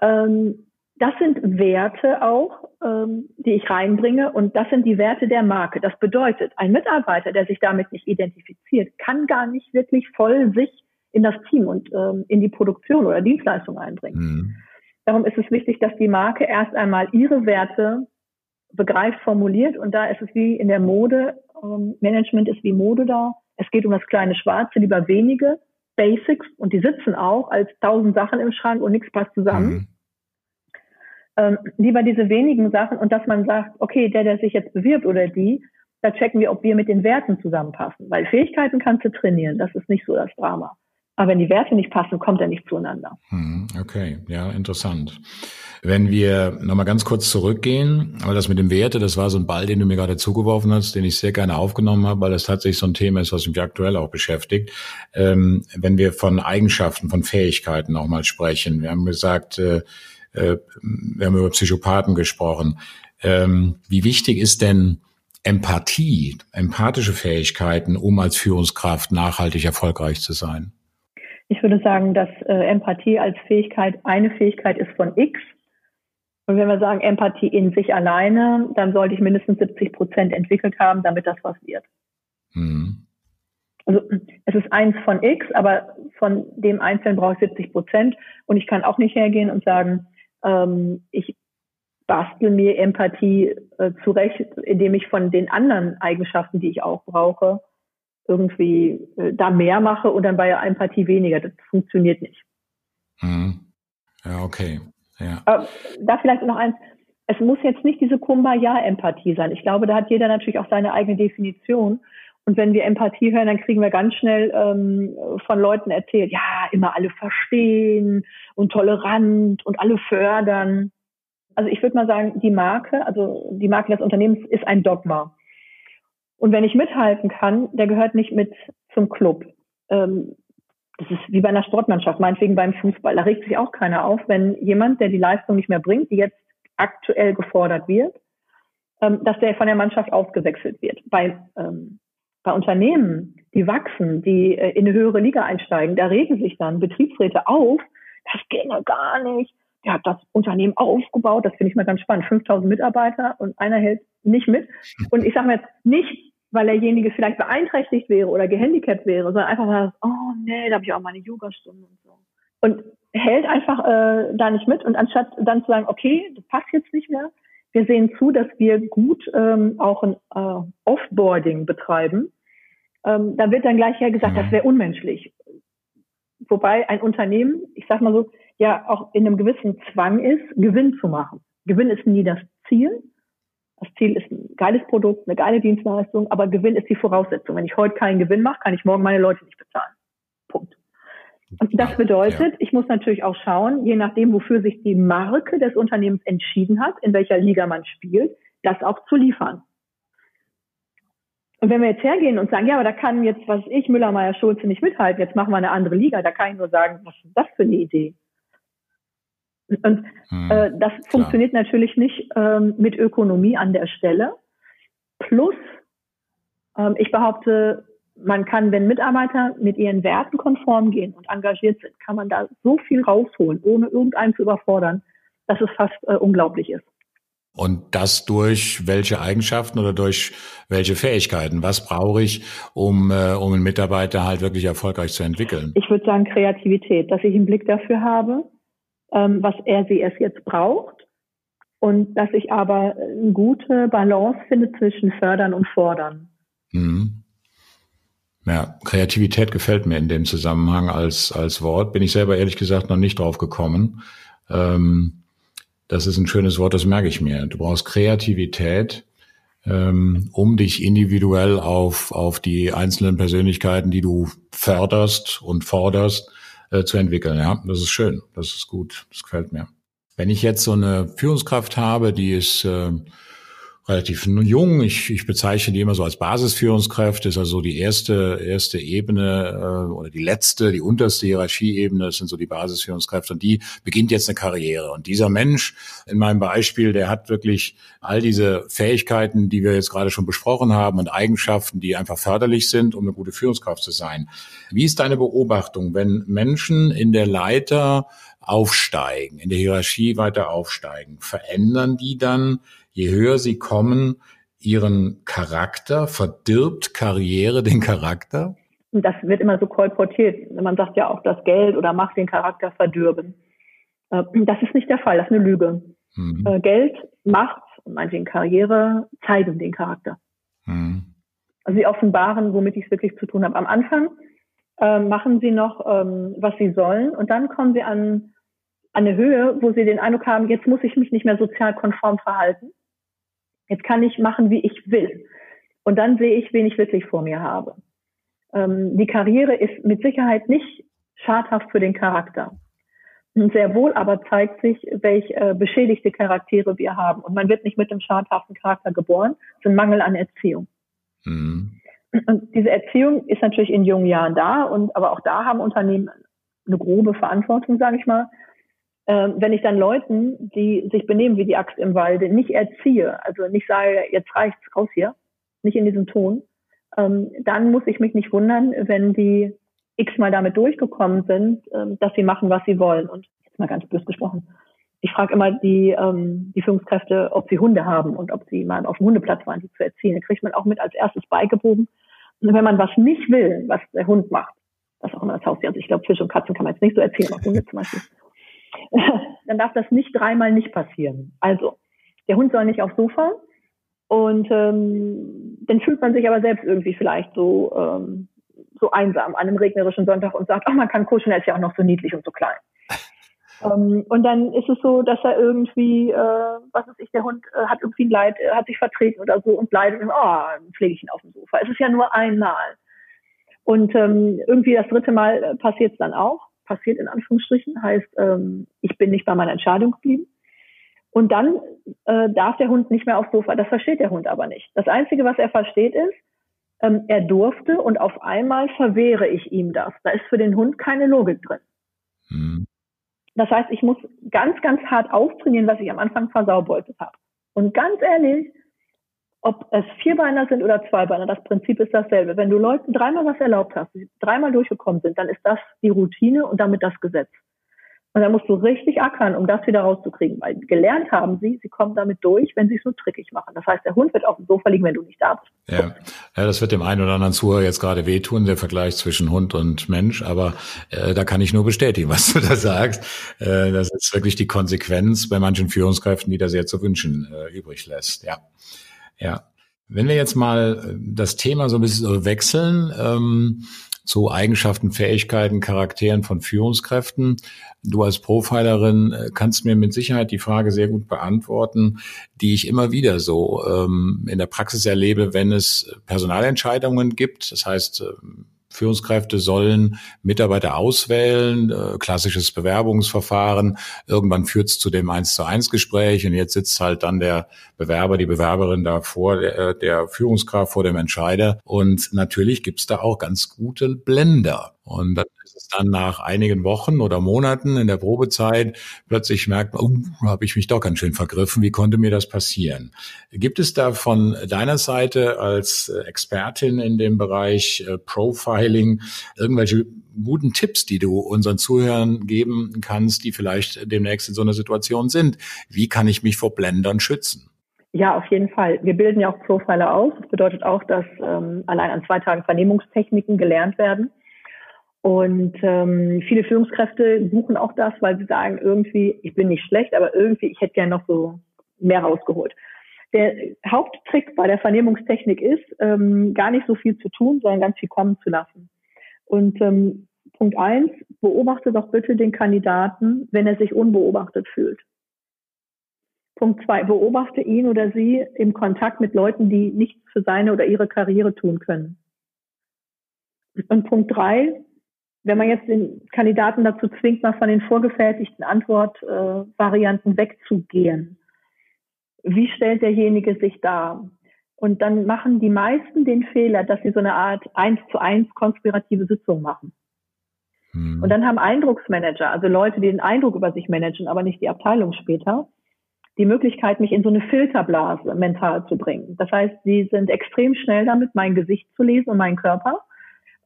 Ähm, das sind Werte auch, ähm, die ich reinbringe und das sind die Werte der Marke. Das bedeutet, ein Mitarbeiter, der sich damit nicht identifiziert, kann gar nicht wirklich voll sich in das Team und ähm, in die Produktion oder Dienstleistung einbringt. Mhm. Darum ist es wichtig, dass die Marke erst einmal ihre Werte begreift, formuliert und da ist es wie in der Mode, ähm, Management ist wie Mode da. Es geht um das kleine Schwarze, lieber wenige Basics und die sitzen auch als tausend Sachen im Schrank und nichts passt zusammen. Mhm. Ähm, lieber diese wenigen Sachen und dass man sagt, okay, der, der sich jetzt bewirbt oder die, da checken wir, ob wir mit den Werten zusammenpassen. Weil Fähigkeiten kannst du trainieren, das ist nicht so das Drama. Aber wenn die Werte nicht passen, kommt er nicht zueinander. Hm, okay, ja, interessant. Wenn wir nochmal ganz kurz zurückgehen, weil das mit dem Werte, das war so ein Ball, den du mir gerade zugeworfen hast, den ich sehr gerne aufgenommen habe, weil das tatsächlich so ein Thema ist, was mich aktuell auch beschäftigt. Ähm, wenn wir von Eigenschaften, von Fähigkeiten auch mal sprechen. Wir haben gesagt, äh, äh, wir haben über Psychopathen gesprochen. Ähm, wie wichtig ist denn Empathie, empathische Fähigkeiten, um als Führungskraft nachhaltig erfolgreich zu sein? Ich würde sagen, dass äh, Empathie als Fähigkeit eine Fähigkeit ist von X. Und wenn wir sagen Empathie in sich alleine, dann sollte ich mindestens 70 Prozent entwickelt haben, damit das was wird. Mhm. Also es ist eins von X, aber von dem Einzelnen brauche ich 70 Prozent. Und ich kann auch nicht hergehen und sagen, ähm, ich bastel mir Empathie äh, zurecht, indem ich von den anderen Eigenschaften, die ich auch brauche, irgendwie äh, da mehr mache und dann bei Empathie weniger. Das funktioniert nicht. Mhm. Ja, okay. Ja. Aber da vielleicht noch eins. Es muss jetzt nicht diese Kumbaya-Empathie sein. Ich glaube, da hat jeder natürlich auch seine eigene Definition. Und wenn wir Empathie hören, dann kriegen wir ganz schnell ähm, von Leuten erzählt, ja, immer alle verstehen und tolerant und alle fördern. Also ich würde mal sagen, die Marke, also die Marke des Unternehmens ist ein Dogma. Und wenn ich mithalten kann, der gehört nicht mit zum Club. Ähm, das ist wie bei einer Sportmannschaft, meinetwegen beim Fußball. Da regt sich auch keiner auf, wenn jemand, der die Leistung nicht mehr bringt, die jetzt aktuell gefordert wird, ähm, dass der von der Mannschaft ausgewechselt wird. Bei, ähm, bei Unternehmen, die wachsen, die äh, in eine höhere Liga einsteigen, da regen sich dann Betriebsräte auf, das ginge gar nicht. Der hat das Unternehmen aufgebaut, das finde ich mal ganz spannend. 5000 Mitarbeiter und einer hält nicht mit. Und ich sage mir jetzt nicht, weil derjenige vielleicht beeinträchtigt wäre oder gehandicapt wäre, sondern einfach mal, oh nee, da habe ich auch meine Yogastunde und so. Und hält einfach äh, da nicht mit und anstatt dann zu sagen, okay, das passt jetzt nicht mehr, wir sehen zu, dass wir gut ähm, auch ein äh, Offboarding betreiben, ähm, da wird dann gleich ja gesagt, mhm. das wäre unmenschlich. Wobei ein Unternehmen, ich sag mal so, ja auch in einem gewissen Zwang ist, Gewinn zu machen. Gewinn ist nie das Ziel, das Ziel ist ein geiles Produkt, eine geile Dienstleistung, aber Gewinn ist die Voraussetzung. Wenn ich heute keinen Gewinn mache, kann ich morgen meine Leute nicht bezahlen. Und das bedeutet, ja. ich muss natürlich auch schauen, je nachdem, wofür sich die Marke des Unternehmens entschieden hat, in welcher Liga man spielt, das auch zu liefern. Und wenn wir jetzt hergehen und sagen, ja, aber da kann jetzt, was ich, Müller, Meier, Schulze nicht mithalten, jetzt machen wir eine andere Liga, da kann ich nur sagen, was ist das für eine Idee? Und hm, äh, das klar. funktioniert natürlich nicht ähm, mit Ökonomie an der Stelle. Plus, ähm, ich behaupte, man kann, wenn Mitarbeiter mit ihren Werten konform gehen und engagiert sind, kann man da so viel rausholen, ohne irgendeinen zu überfordern, dass es fast äh, unglaublich ist. Und das durch welche Eigenschaften oder durch welche Fähigkeiten? Was brauche ich, um, äh, um einen Mitarbeiter halt wirklich erfolgreich zu entwickeln? Ich würde sagen Kreativität, dass ich einen Blick dafür habe, ähm, was er sie es jetzt braucht und dass ich aber eine gute Balance finde zwischen fördern und fordern. Mhm. Ja, Kreativität gefällt mir in dem Zusammenhang als, als Wort. Bin ich selber ehrlich gesagt noch nicht drauf gekommen. Ähm, das ist ein schönes Wort, das merke ich mir. Du brauchst Kreativität, ähm, um dich individuell auf, auf die einzelnen Persönlichkeiten, die du förderst und forderst, äh, zu entwickeln. Ja, das ist schön, das ist gut, das gefällt mir. Wenn ich jetzt so eine Führungskraft habe, die ist äh, relativ jung. Ich, ich bezeichne die immer so als Basisführungskräfte. Ist also die erste erste Ebene äh, oder die letzte, die unterste Hierarchieebene. Das sind so die Basisführungskräfte und die beginnt jetzt eine Karriere. Und dieser Mensch in meinem Beispiel, der hat wirklich all diese Fähigkeiten, die wir jetzt gerade schon besprochen haben und Eigenschaften, die einfach förderlich sind, um eine gute Führungskraft zu sein. Wie ist deine Beobachtung, wenn Menschen in der Leiter aufsteigen, in der Hierarchie weiter aufsteigen, verändern die dann je höher sie kommen, ihren Charakter? Verdirbt Karriere den Charakter? Das wird immer so kolportiert. Man sagt ja auch, dass Geld oder Macht den Charakter verdürben. Äh, das ist nicht der Fall, das ist eine Lüge. Mhm. Äh, Geld, Macht und meinetwegen Karriere zeigen den Charakter. Mhm. Also sie offenbaren, womit ich es wirklich zu tun habe. Am Anfang äh, machen sie noch, ähm, was sie sollen und dann kommen sie an, an eine Höhe, wo sie den Eindruck haben, jetzt muss ich mich nicht mehr sozial konform verhalten. Jetzt kann ich machen, wie ich will. Und dann sehe ich, wen ich wirklich vor mir habe. Ähm, die Karriere ist mit Sicherheit nicht schadhaft für den Charakter. Sehr wohl aber zeigt sich, welch äh, beschädigte Charaktere wir haben. Und man wird nicht mit dem schadhaften Charakter geboren. Es ist ein Mangel an Erziehung. Mhm. Und diese Erziehung ist natürlich in jungen Jahren da. Und aber auch da haben Unternehmen eine grobe Verantwortung, sage ich mal. Ähm, wenn ich dann Leuten, die sich benehmen wie die Axt im Walde, nicht erziehe, also nicht sage, jetzt reicht's raus hier, nicht in diesem Ton, ähm, dann muss ich mich nicht wundern, wenn die x-mal damit durchgekommen sind, ähm, dass sie machen, was sie wollen. Und jetzt mal ganz bös gesprochen. Ich frage immer die, ähm, die Führungskräfte, ob sie Hunde haben und ob sie mal auf dem Hundeplatz waren, die zu erziehen. Da kriegt man auch mit als erstes beigebogen. Und wenn man was nicht will, was der Hund macht, was auch immer das Haustier, also ich glaube, Fische und Katzen kann man jetzt nicht so erzählen, auch Hunde zum Beispiel, dann darf das nicht dreimal nicht passieren. Also, der Hund soll nicht aufs Sofa, und ähm, dann fühlt man sich aber selbst irgendwie vielleicht so, ähm, so einsam an einem regnerischen Sonntag und sagt, ach, man kann kuscheln, er ist ja auch noch so niedlich und so klein. ähm, und dann ist es so, dass er irgendwie, äh, was weiß ich, der Hund äh, hat irgendwie ein Leid, äh, hat sich vertreten oder so und leidet und, oh, dann pflege ich ihn auf dem Sofa. Es ist ja nur einmal. Und ähm, irgendwie das dritte Mal äh, passiert es dann auch, passiert in Anführungsstrichen, heißt, ähm, ich bin nicht bei meiner Entscheidung geblieben. Und dann äh, darf der Hund nicht mehr aufs Sofa. Das versteht der Hund aber nicht. Das Einzige, was er versteht, ist, ähm, er durfte und auf einmal verwehre ich ihm das. Da ist für den Hund keine Logik drin. Mhm. Das heißt, ich muss ganz, ganz hart auftrainieren, was ich am Anfang versaubeutelt habe. Und ganz ehrlich, ob es Vierbeiner sind oder Zweibeiner, das Prinzip ist dasselbe. Wenn du Leuten dreimal was erlaubt hast, dreimal durchgekommen sind, dann ist das die Routine und damit das Gesetz. Und da musst du richtig ackern, um das wieder rauszukriegen. Weil gelernt haben sie, sie kommen damit durch, wenn sie es nur trickig machen. Das heißt, der Hund wird auf dem Sofa liegen, wenn du nicht da bist. Ja, ja das wird dem einen oder anderen Zuhörer jetzt gerade wehtun, der Vergleich zwischen Hund und Mensch. Aber äh, da kann ich nur bestätigen, was du da sagst. Äh, das ist wirklich die Konsequenz bei manchen Führungskräften, die da sehr zu wünschen äh, übrig lässt. Ja, ja. Wenn wir jetzt mal äh, das Thema so ein bisschen wechseln, ähm, zu Eigenschaften, Fähigkeiten, Charakteren von Führungskräften. Du als Profilerin äh, kannst mir mit Sicherheit die Frage sehr gut beantworten, die ich immer wieder so ähm, in der Praxis erlebe, wenn es Personalentscheidungen gibt. Das heißt, ähm, Führungskräfte sollen Mitarbeiter auswählen, äh, klassisches Bewerbungsverfahren. Irgendwann führt es zu dem Eins zu eins Gespräch und jetzt sitzt halt dann der Bewerber, die Bewerberin da vor der, äh, der Führungskraft, vor dem Entscheider. Und natürlich gibt's da auch ganz gute Blender. Und dann es dann nach einigen Wochen oder Monaten in der Probezeit plötzlich merkt oh, habe ich mich doch ganz schön vergriffen, wie konnte mir das passieren? Gibt es da von deiner Seite als Expertin in dem Bereich äh, Profiling irgendwelche guten Tipps, die du unseren Zuhörern geben kannst, die vielleicht demnächst in so einer Situation sind? Wie kann ich mich vor Blendern schützen? Ja, auf jeden Fall. Wir bilden ja auch Profiler aus. Das bedeutet auch, dass ähm, allein an zwei Tagen Vernehmungstechniken gelernt werden. Und ähm, viele Führungskräfte buchen auch das, weil sie sagen, irgendwie, ich bin nicht schlecht, aber irgendwie, ich hätte gerne noch so mehr rausgeholt. Der Haupttrick bei der Vernehmungstechnik ist, ähm, gar nicht so viel zu tun, sondern ganz viel kommen zu lassen. Und ähm, Punkt eins, beobachte doch bitte den Kandidaten, wenn er sich unbeobachtet fühlt. Punkt zwei, beobachte ihn oder sie im Kontakt mit Leuten, die nichts für seine oder ihre Karriere tun können. Und Punkt drei, wenn man jetzt den Kandidaten dazu zwingt, mal von den vorgefertigten Antwortvarianten äh, wegzugehen, wie stellt derjenige sich dar? Und dann machen die meisten den Fehler, dass sie so eine Art eins zu eins konspirative Sitzung machen. Hm. Und dann haben Eindrucksmanager, also Leute, die den Eindruck über sich managen, aber nicht die Abteilung später, die Möglichkeit, mich in so eine Filterblase mental zu bringen. Das heißt, sie sind extrem schnell damit, mein Gesicht zu lesen und meinen Körper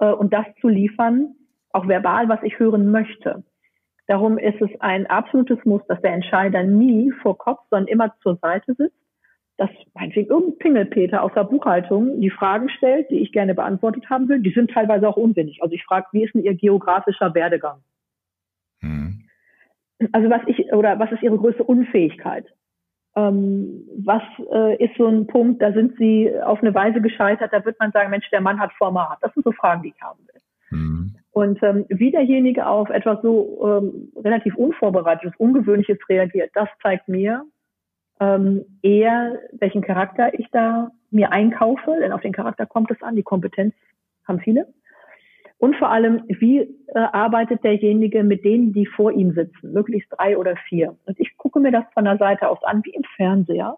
äh, und das zu liefern, auch verbal, was ich hören möchte. Darum ist es ein absolutes Muss, dass der Entscheider nie vor Kopf, sondern immer zur Seite sitzt dass meinetwegen irgendein Pingelpeter aus der Buchhaltung die Fragen stellt, die ich gerne beantwortet haben will. Die sind teilweise auch unsinnig. Also ich frage, wie ist denn Ihr geografischer Werdegang? Mhm. Also was ich, oder was ist Ihre größte Unfähigkeit? Ähm, was äh, ist so ein Punkt, da sind Sie auf eine Weise gescheitert, da wird man sagen, Mensch, der Mann hat Format. Das sind so Fragen, die ich haben will. Mhm. Und ähm, wie derjenige auf etwas so ähm, relativ Unvorbereitetes, Ungewöhnliches reagiert, das zeigt mir, ähm, eher, welchen Charakter ich da mir einkaufe, denn auf den Charakter kommt es an, die Kompetenz haben viele. Und vor allem, wie äh, arbeitet derjenige mit denen, die vor ihm sitzen, möglichst drei oder vier. Und ich gucke mir das von der Seite aus an, wie im Fernseher.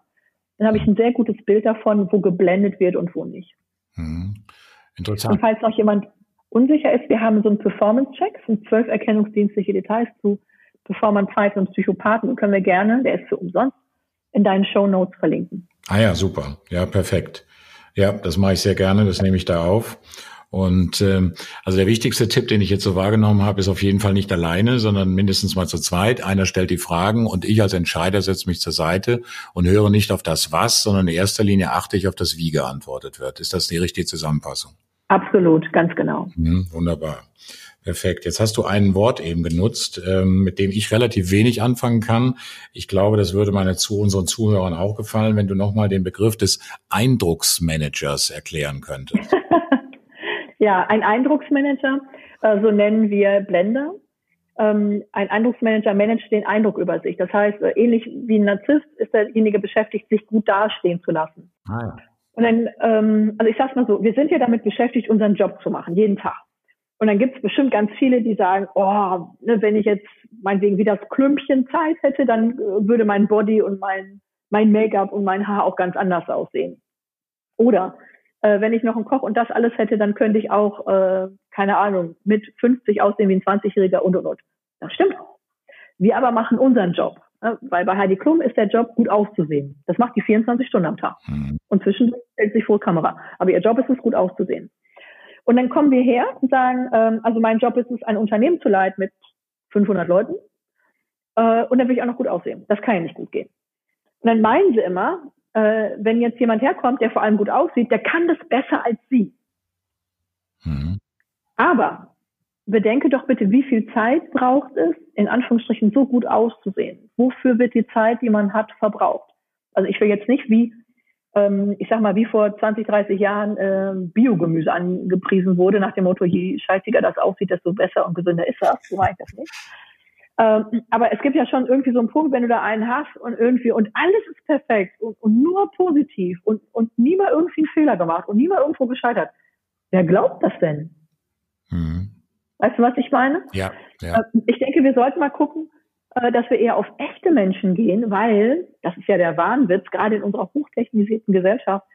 Dann habe ich ein sehr gutes Bild davon, wo geblendet wird und wo nicht. Hm. Interessant. Und falls noch jemand unsicher ist, wir haben so einen Performance-Check, sind zwölf erkennungsdienstliche Details zu Performance-Zeiten und Psychopathen, können wir gerne, der ist für umsonst, in deinen Show Notes verlinken. Ah ja, super. Ja, perfekt. Ja, das mache ich sehr gerne, das nehme ich da auf. Und ähm, also der wichtigste Tipp, den ich jetzt so wahrgenommen habe, ist auf jeden Fall nicht alleine, sondern mindestens mal zu zweit. Einer stellt die Fragen und ich als Entscheider setze mich zur Seite und höre nicht auf das Was, sondern in erster Linie achte ich auf das Wie geantwortet wird. Ist das die richtige Zusammenfassung? Absolut, ganz genau. Mhm, wunderbar. Perfekt. Jetzt hast du ein Wort eben genutzt, ähm, mit dem ich relativ wenig anfangen kann. Ich glaube, das würde meine zu unseren Zuhörern auch gefallen, wenn du nochmal den Begriff des Eindrucksmanagers erklären könntest. ja, ein Eindrucksmanager, äh, so nennen wir Blender. Ähm, ein Eindrucksmanager managt den Eindruck über sich. Das heißt, äh, ähnlich wie ein Narzisst ist derjenige beschäftigt, sich gut dastehen zu lassen. Ah, ja. Und dann, ähm, also ich sag's mal so, wir sind ja damit beschäftigt, unseren Job zu machen, jeden Tag. Und dann gibt es bestimmt ganz viele, die sagen, oh, ne, wenn ich jetzt meinetwegen wie das Klümpchen Zeit hätte, dann äh, würde mein Body und mein, mein Make-up und mein Haar auch ganz anders aussehen. Oder äh, wenn ich noch einen Koch und das alles hätte, dann könnte ich auch, äh, keine Ahnung, mit 50 aussehen wie ein 20-Jähriger und und und. Das stimmt. Wir aber machen unseren Job. Ne? Weil bei Heidi Klum ist der Job, gut auszusehen. Das macht die 24 Stunden am Tag. Mhm. Und zwischendurch stellt sich vor Kamera. Aber ihr Job ist es, gut auszusehen. Und dann kommen wir her und sagen, ähm, also mein Job ist es, ein Unternehmen zu leiten mit 500 Leuten. Äh, und dann will ich auch noch gut aussehen. Das kann ja nicht gut gehen. Und dann meinen sie immer, äh, wenn jetzt jemand herkommt, der vor allem gut aussieht, der kann das besser als sie. Mhm. Aber bedenke doch bitte, wie viel Zeit braucht es, in Anführungsstrichen so gut auszusehen? Wofür wird die Zeit, die man hat, verbraucht? Also ich will jetzt nicht wie ähm, ich sag mal, wie vor 20, 30 Jahren äh, Biogemüse angepriesen wurde, nach dem Motto, je scheißiger das aussieht, desto besser und gesünder ist das. So meine ich das nicht. Ähm, aber es gibt ja schon irgendwie so einen Punkt, wenn du da einen hast und irgendwie, und alles ist perfekt und, und nur positiv und, und nie mal irgendwie einen Fehler gemacht und nie mal irgendwo gescheitert. Wer glaubt das denn? Mhm. Weißt du, was ich meine? Ja, ja. Äh, ich denke, wir sollten mal gucken, äh, dass wir eher auf echte Menschen gehen, weil, das ist ja der Wahnwitz, gerade in unserer hochtechnisierten Gesellschaft,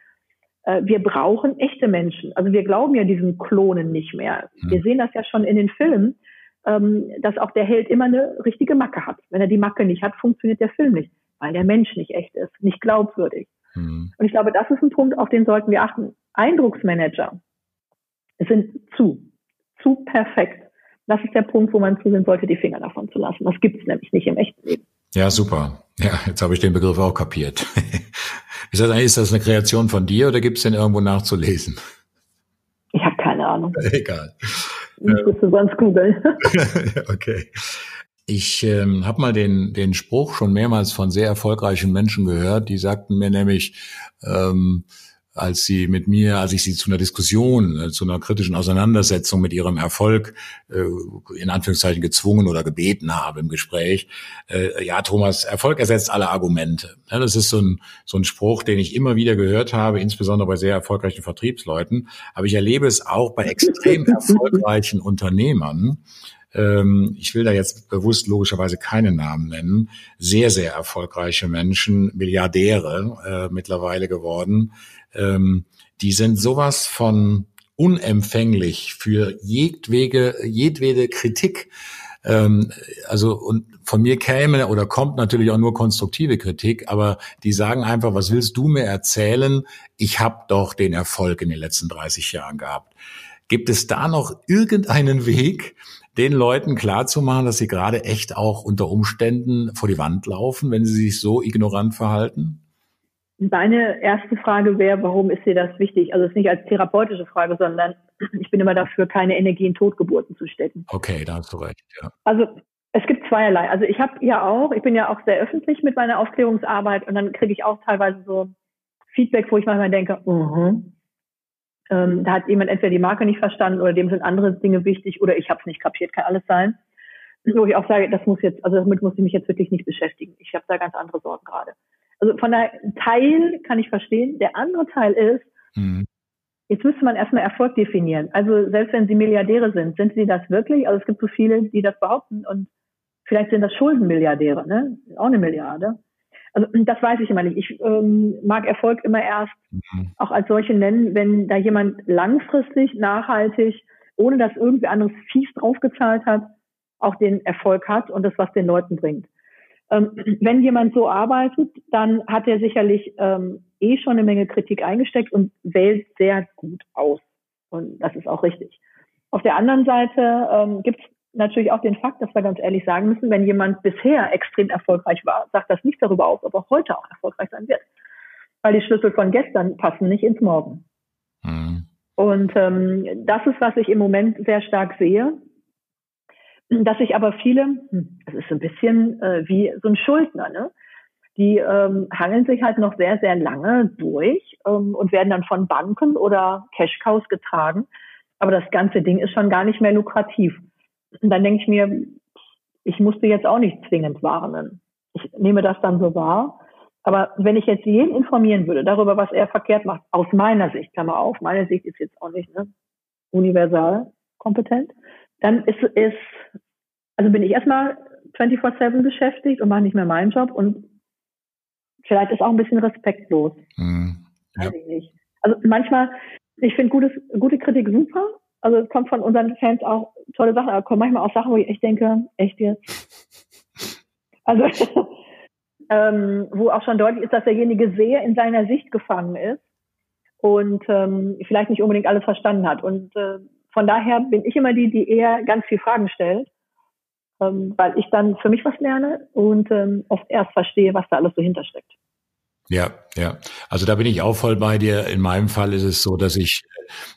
äh, wir brauchen echte Menschen. Also wir glauben ja diesen Klonen nicht mehr. Hm. Wir sehen das ja schon in den Filmen, ähm, dass auch der Held immer eine richtige Macke hat. Wenn er die Macke nicht hat, funktioniert der Film nicht, weil der Mensch nicht echt ist, nicht glaubwürdig. Mhm. Und ich glaube, das ist ein Punkt, auf den sollten wir achten. Eindrucksmanager sind zu, zu perfekt. Das ist der Punkt, wo man zusehen sollte, die Finger davon zu lassen. Das gibt es nämlich nicht im echten Leben. Ja, super. Ja, jetzt habe ich den Begriff auch kapiert. ist, das, ist das eine Kreation von dir oder gibt es den irgendwo nachzulesen? Ich habe keine Ahnung. Egal. Ich müsste sonst googeln. okay. Ich ähm, habe mal den, den Spruch schon mehrmals von sehr erfolgreichen Menschen gehört, die sagten mir nämlich, ähm, als sie mit mir, als ich sie zu einer Diskussion, äh, zu einer kritischen Auseinandersetzung mit ihrem Erfolg äh, in Anführungszeichen gezwungen oder gebeten habe im Gespräch. Äh, ja, Thomas, Erfolg ersetzt alle Argumente. Das ist so ein, so ein Spruch, den ich immer wieder gehört habe, insbesondere bei sehr erfolgreichen Vertriebsleuten. Aber ich erlebe es auch bei extrem erfolgreichen Unternehmern, ähm, ich will da jetzt bewusst logischerweise keine Namen nennen, sehr, sehr erfolgreiche Menschen, Milliardäre äh, mittlerweile geworden, ähm, die sind sowas von unempfänglich für jedwege, jedwede Kritik. Ähm, also und von mir käme oder kommt natürlich auch nur konstruktive Kritik, aber die sagen einfach, was willst du mir erzählen? Ich habe doch den Erfolg in den letzten 30 Jahren gehabt. Gibt es da noch irgendeinen Weg, den Leuten klarzumachen, dass sie gerade echt auch unter Umständen vor die Wand laufen, wenn sie sich so ignorant verhalten? Meine erste Frage wäre, warum ist dir das wichtig? Also es ist nicht als therapeutische Frage, sondern ich bin immer dafür, keine Energie in Totgeburten zu stecken. Okay, da hast du recht, ja. Also es gibt zweierlei. Also ich habe ja auch, ich bin ja auch sehr öffentlich mit meiner Aufklärungsarbeit und dann kriege ich auch teilweise so Feedback, wo ich manchmal denke, uh -huh. ähm, da hat jemand entweder die Marke nicht verstanden oder dem sind andere Dinge wichtig oder ich habe es nicht kapiert, kann alles sein. Wo ich auch sage, das muss jetzt, also damit muss ich mich jetzt wirklich nicht beschäftigen. Ich habe da ganz andere Sorgen gerade. Also von der Teil kann ich verstehen. Der andere Teil ist, mhm. jetzt müsste man erstmal Erfolg definieren. Also selbst wenn Sie Milliardäre sind, sind Sie das wirklich? Also es gibt so viele, die das behaupten und vielleicht sind das Schuldenmilliardäre, ne? Auch eine Milliarde. Also das weiß ich immer nicht. Ich ähm, mag Erfolg immer erst mhm. auch als solche nennen, wenn da jemand langfristig, nachhaltig, ohne dass irgendwie anderes fies draufgezahlt hat, auch den Erfolg hat und das was den Leuten bringt. Ähm, wenn jemand so arbeitet, dann hat er sicherlich ähm, eh schon eine Menge Kritik eingesteckt und wählt sehr gut aus. Und das ist auch richtig. Auf der anderen Seite ähm, gibt es natürlich auch den Fakt, dass wir ganz ehrlich sagen müssen, wenn jemand bisher extrem erfolgreich war, sagt das nichts darüber aus, ob er heute auch erfolgreich sein wird. Weil die Schlüssel von gestern passen nicht ins Morgen. Mhm. Und ähm, das ist, was ich im Moment sehr stark sehe dass sich aber viele, hm, das ist so ein bisschen äh, wie so ein Schuldner, ne? die ähm, hangeln sich halt noch sehr, sehr lange durch ähm, und werden dann von Banken oder Cash-Cows getragen. Aber das ganze Ding ist schon gar nicht mehr lukrativ. Und dann denke ich mir, ich musste jetzt auch nicht zwingend warnen. Ich nehme das dann so wahr. Aber wenn ich jetzt jeden informieren würde darüber, was er verkehrt macht, aus meiner Sicht, Klammer auf, meine Sicht ist jetzt auch nicht ne, universal kompetent, dann ist, ist also bin ich erstmal 24-7 beschäftigt und mache nicht mehr meinen Job und vielleicht ist auch ein bisschen respektlos. Mhm. Ja. Weiß ich nicht. Also manchmal, ich finde gutes, gute Kritik super. Also es kommt von unseren Fans auch tolle Sachen, aber kommen manchmal auch Sachen, wo ich echt denke, echt jetzt? Also ähm, wo auch schon deutlich ist, dass derjenige sehr in seiner Sicht gefangen ist und ähm, vielleicht nicht unbedingt alles verstanden hat. Und äh, von daher bin ich immer die, die eher ganz viel Fragen stellt ähm, weil ich dann für mich was lerne und ähm, oft erst verstehe, was da alles so hintersteckt. Ja, ja. Also da bin ich auch voll bei dir. In meinem Fall ist es so, dass ich,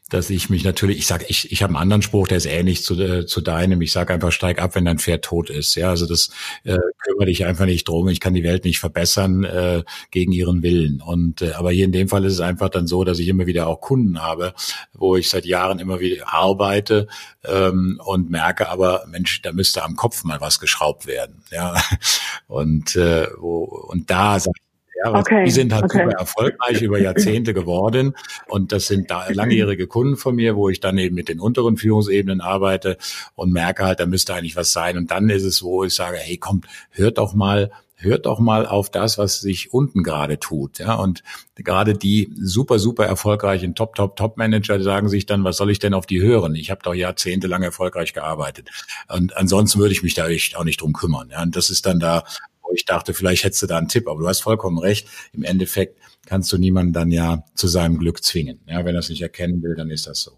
dass ich mich natürlich, ich sage, ich, ich habe einen anderen Spruch, der ist ähnlich zu, äh, zu deinem. Ich sage einfach, steig ab, wenn dein Pferd tot ist. Ja, also das äh, kümmere dich einfach nicht drum. Ich kann die Welt nicht verbessern äh, gegen ihren Willen. Und äh, aber hier in dem Fall ist es einfach dann so, dass ich immer wieder auch Kunden habe, wo ich seit Jahren immer wieder arbeite ähm, und merke, aber Mensch, da müsste am Kopf mal was geschraubt werden. Ja, und äh, wo und da sage ja, okay. Die sind halt okay. super erfolgreich über Jahrzehnte geworden. Und das sind da langjährige Kunden von mir, wo ich dann eben mit den unteren Führungsebenen arbeite und merke halt, da müsste eigentlich was sein. Und dann ist es so, ich sage, hey, komm, hört doch mal hört doch mal auf das, was sich unten gerade tut. Ja, und gerade die super, super erfolgreichen Top, Top, Top Manager sagen sich dann, was soll ich denn auf die hören? Ich habe doch jahrzehntelang erfolgreich gearbeitet. Und ansonsten würde ich mich da echt auch nicht drum kümmern. Ja, und das ist dann da wo ich dachte, vielleicht hättest du da einen Tipp, aber du hast vollkommen recht. Im Endeffekt kannst du niemanden dann ja zu seinem Glück zwingen. Ja, wenn er es nicht erkennen will, dann ist das so.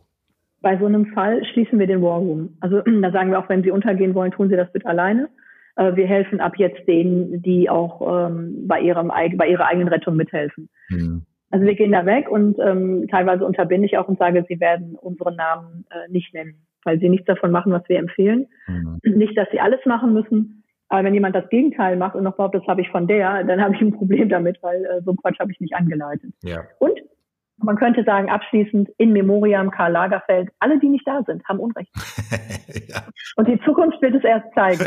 Bei so einem Fall schließen wir den War Room. Also da sagen wir auch, wenn Sie untergehen wollen, tun Sie das bitte alleine. Äh, wir helfen ab jetzt denen, die auch ähm, bei, ihrem, bei ihrer eigenen Rettung mithelfen. Mhm. Also wir gehen da weg und ähm, teilweise unterbinde ich auch und sage, sie werden unseren Namen äh, nicht nennen, weil sie nichts davon machen, was wir empfehlen. Mhm. Nicht, dass sie alles machen müssen, aber wenn jemand das Gegenteil macht und noch behauptet, das habe ich von der, dann habe ich ein Problem damit, weil äh, so ein Quatsch habe ich nicht angeleitet. Ja. Und man könnte sagen, abschließend, in Memoriam Karl Lagerfeld, alle, die nicht da sind, haben Unrecht. ja. Und die Zukunft wird es erst zeigen.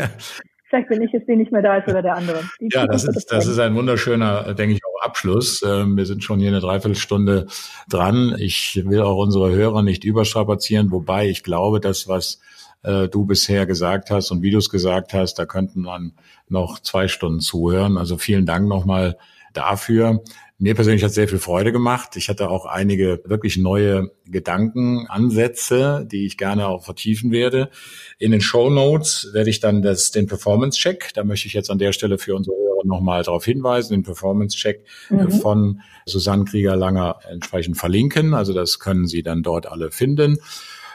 Vielleicht bin ich es, die nicht mehr da ist oder der andere. Die ja, das ist, das ist ein wunderschöner, denke ich, auch Abschluss. Ähm, wir sind schon hier eine Dreiviertelstunde dran. Ich will auch unsere Hörer nicht überstrapazieren, wobei ich glaube, dass was äh, du bisher gesagt hast und wie du es gesagt hast, da könnten man noch zwei Stunden zuhören. Also vielen Dank nochmal dafür. Mir persönlich hat sehr viel Freude gemacht. Ich hatte auch einige wirklich neue Gedanken, Ansätze, die ich gerne auch vertiefen werde. In den Show Notes werde ich dann das, den Performance Check, da möchte ich jetzt an der Stelle für unsere Hörer nochmal darauf hinweisen, den Performance Check mhm. von Susanne Krieger-Langer entsprechend verlinken. Also das können Sie dann dort alle finden.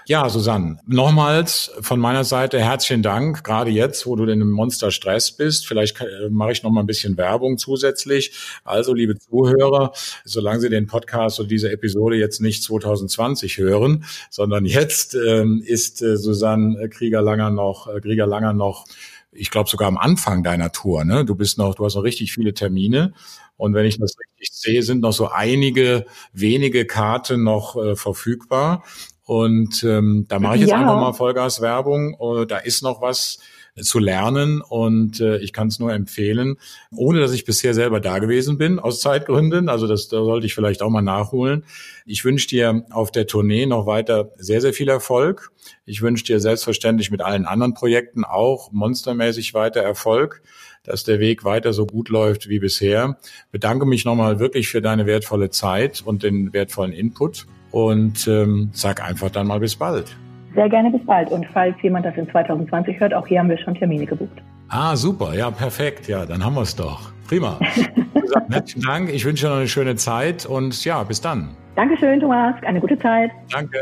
Ja, Susanne, nochmals von meiner Seite herzlichen Dank, gerade jetzt, wo du in einem Monster-Stress bist. Vielleicht äh, mache ich noch mal ein bisschen Werbung zusätzlich. Also, liebe Zuhörer, solange Sie den Podcast oder diese Episode jetzt nicht 2020 hören, sondern jetzt ähm, ist äh, Susanne Krieger-Langer noch, äh, Krieger-Langer noch ich glaube sogar am Anfang deiner Tour. Ne? Du bist noch, du hast noch richtig viele Termine. Und wenn ich das richtig sehe, sind noch so einige wenige Karten noch äh, verfügbar. Und ähm, da mache ich jetzt ja. einfach mal Vollgas-Werbung. Uh, da ist noch was zu lernen und äh, ich kann es nur empfehlen, ohne dass ich bisher selber da gewesen bin, aus Zeitgründen. Also das da sollte ich vielleicht auch mal nachholen. Ich wünsche dir auf der Tournee noch weiter sehr, sehr viel Erfolg. Ich wünsche dir selbstverständlich mit allen anderen Projekten auch monstermäßig weiter Erfolg dass der Weg weiter so gut läuft wie bisher. Bedanke mich nochmal wirklich für deine wertvolle Zeit und den wertvollen Input und ähm, sag einfach dann mal bis bald. Sehr gerne bis bald. Und falls jemand das in 2020 hört, auch hier haben wir schon Termine gebucht. Ah, super. Ja, perfekt. Ja, dann haben wir es doch. Prima. Herzlichen Dank. Ich wünsche dir noch eine schöne Zeit und ja, bis dann. Dankeschön, Thomas. Eine gute Zeit. Danke.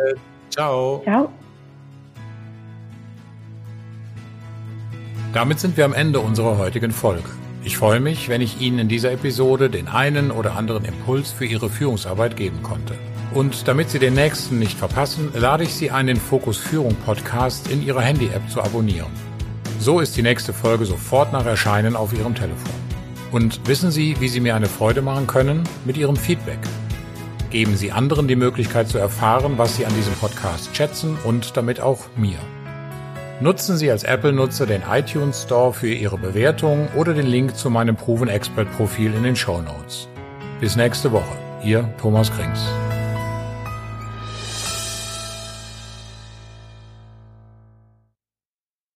Ciao. Ciao. Damit sind wir am Ende unserer heutigen Folge. Ich freue mich, wenn ich Ihnen in dieser Episode den einen oder anderen Impuls für Ihre Führungsarbeit geben konnte. Und damit Sie den nächsten nicht verpassen, lade ich Sie ein, den Fokus Führung Podcast in Ihrer Handy-App zu abonnieren. So ist die nächste Folge sofort nach Erscheinen auf Ihrem Telefon. Und wissen Sie, wie Sie mir eine Freude machen können? Mit Ihrem Feedback. Geben Sie anderen die Möglichkeit zu erfahren, was Sie an diesem Podcast schätzen und damit auch mir. Nutzen Sie als Apple-Nutzer den iTunes Store für Ihre Bewertung oder den Link zu meinem Proven Expert Profil in den Show Notes. Bis nächste Woche. Ihr Thomas Krings.